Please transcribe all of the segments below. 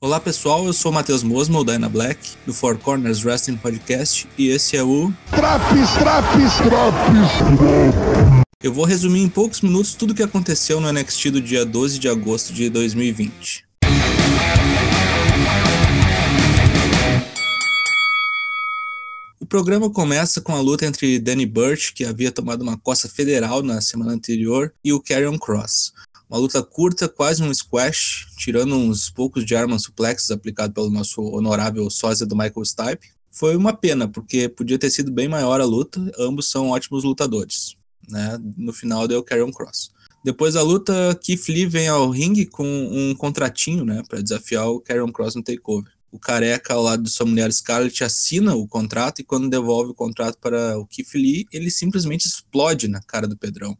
Olá pessoal, eu sou o Matheus Mosmo, o Dyna Black, do Four Corners Wrestling Podcast, e esse é o. Traps, traps, traps! Eu vou resumir em poucos minutos tudo o que aconteceu no NXT do dia 12 de agosto de 2020. O programa começa com a luta entre Danny Burch, que havia tomado uma coça federal na semana anterior, e o Karrion Cross. Uma luta curta, quase um squash, tirando uns poucos de armas suplexes aplicado pelo nosso honorável sósia do Michael Stipe. Foi uma pena, porque podia ter sido bem maior a luta, ambos são ótimos lutadores. Né? No final deu Karrion Cross. Depois da luta, Keith Lee vem ao ringue com um contratinho né, para desafiar o Karrion Cross no takeover. O careca ao lado de sua mulher Scarlett assina o contrato e quando devolve o contrato para o Keith Lee, ele simplesmente explode na cara do Pedrão.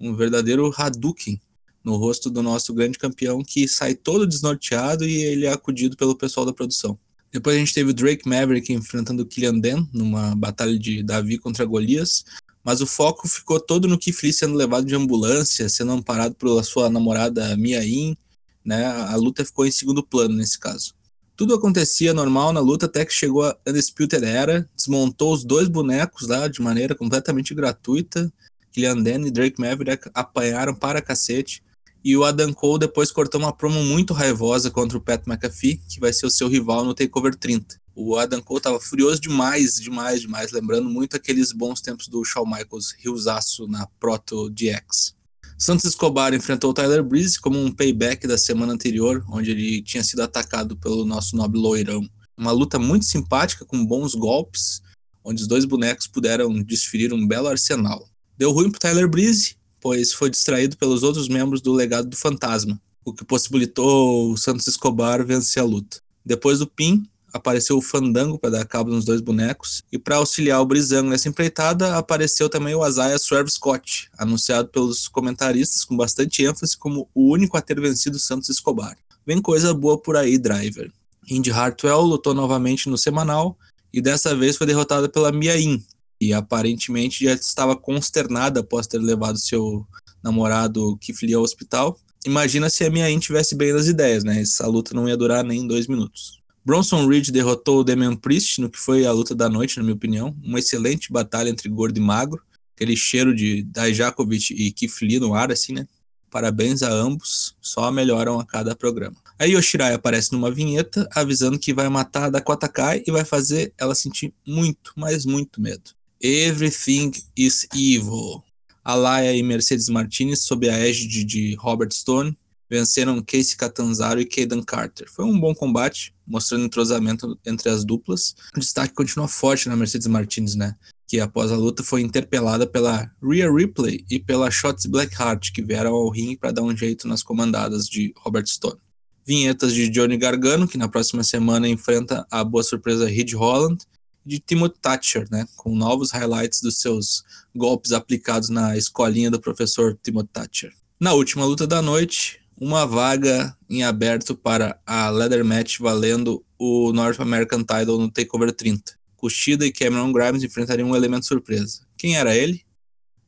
Um verdadeiro Hadouken no rosto do nosso grande campeão, que sai todo desnorteado e ele é acudido pelo pessoal da produção. Depois a gente teve o Drake Maverick enfrentando o Killian Dan numa batalha de Davi contra Golias, mas o foco ficou todo no Lee sendo levado de ambulância, sendo amparado pela sua namorada Mia In, né? A luta ficou em segundo plano nesse caso. Tudo acontecia normal na luta até que chegou a Undisputed Era, desmontou os dois bonecos lá de maneira completamente gratuita. Killian Dan e Drake Maverick apanharam para cacete. E o Adam Cole depois cortou uma promo muito raivosa contra o Pat McAfee, que vai ser o seu rival no TakeOver 30. O Adam Cole tava furioso demais, demais, demais, lembrando muito aqueles bons tempos do Shawn Michaels riosaço na Proto DX. Santos Escobar enfrentou o Tyler Breeze como um payback da semana anterior, onde ele tinha sido atacado pelo nosso nobre loirão. Uma luta muito simpática, com bons golpes, onde os dois bonecos puderam desferir um belo arsenal. Deu ruim pro Tyler Breeze, pois foi distraído pelos outros membros do legado do fantasma, o que possibilitou o Santos Escobar vencer a luta. Depois do pin, apareceu o Fandango para dar cabo nos dois bonecos, e para auxiliar o Brizango nessa empreitada, apareceu também o Isaiah Swerve Scott, anunciado pelos comentaristas com bastante ênfase como o único a ter vencido Santos Escobar. Vem coisa boa por aí, Driver. Indy Hartwell lutou novamente no semanal, e dessa vez foi derrotada pela Mia In, e aparentemente já estava consternada após ter levado seu namorado Kifli ao hospital. Imagina se a minha In tivesse bem nas ideias, né? Essa luta não ia durar nem dois minutos. Bronson Reed derrotou o Damian Priest no que foi a luta da noite, na minha opinião. Uma excelente batalha entre gordo e magro. Aquele cheiro de Dajakovic e Kifli no ar, assim, né? Parabéns a ambos, só melhoram a cada programa. Aí Yoshirai aparece numa vinheta avisando que vai matar a Dakota Kai e vai fazer ela sentir muito, mas muito medo. Everything is Evil. Alaya e Mercedes Martinez, sob a égide de Robert Stone, venceram Casey Catanzaro e Caden Carter. Foi um bom combate, mostrando entrosamento entre as duplas. O destaque continua forte na Mercedes Martinez, né? Que após a luta foi interpelada pela Rhea Ripley e pela Shots Blackheart, que vieram ao ringue para dar um jeito nas comandadas de Robert Stone. Vinhetas de Johnny Gargano, que na próxima semana enfrenta a boa surpresa Reed Holland, de Timothy Thatcher, né, com novos highlights dos seus golpes aplicados na escolinha do professor Timothy Thatcher. Na última luta da noite, uma vaga em aberto para a Leather Match valendo o North American Title no Takeover 30. Kushida e Cameron Grimes enfrentariam um elemento surpresa. Quem era ele?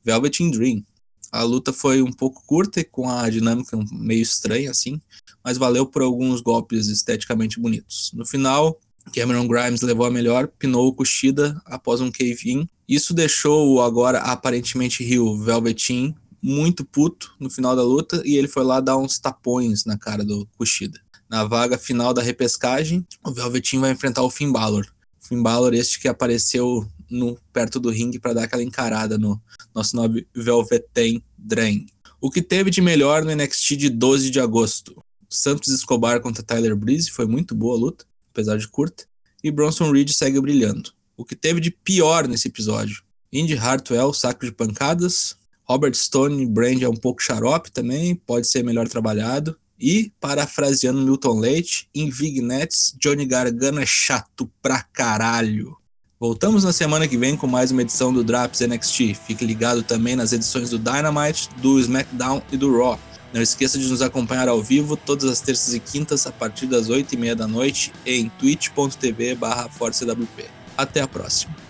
Velveteen Dream. A luta foi um pouco curta e com a dinâmica meio estranha assim, mas valeu por alguns golpes esteticamente bonitos. No final, Cameron Grimes levou a melhor, pinou o Kushida após um cave-in. Isso deixou o agora aparentemente Rio Velveteen muito puto no final da luta e ele foi lá dar uns tapões na cara do Kushida. Na vaga final da repescagem, o Velveteen vai enfrentar o Finn Balor. Finn Balor este que apareceu no perto do ringue para dar aquela encarada no nosso nome Velveteen Drain. O que teve de melhor no NXT de 12 de agosto? Santos Escobar contra Tyler Breeze, foi muito boa a luta apesar de curta, e Bronson Reed segue brilhando. O que teve de pior nesse episódio? Indy Hartwell, saco de pancadas. Robert Stone, Brand é um pouco xarope também, pode ser melhor trabalhado. E, parafraseando Milton Leite, em Vignettes, Johnny Gargano é chato pra caralho. Voltamos na semana que vem com mais uma edição do Drops NXT. Fique ligado também nas edições do Dynamite, do SmackDown e do Raw. Não esqueça de nos acompanhar ao vivo todas as terças e quintas a partir das 8 e meia da noite em twitch.tv barra Até a próxima.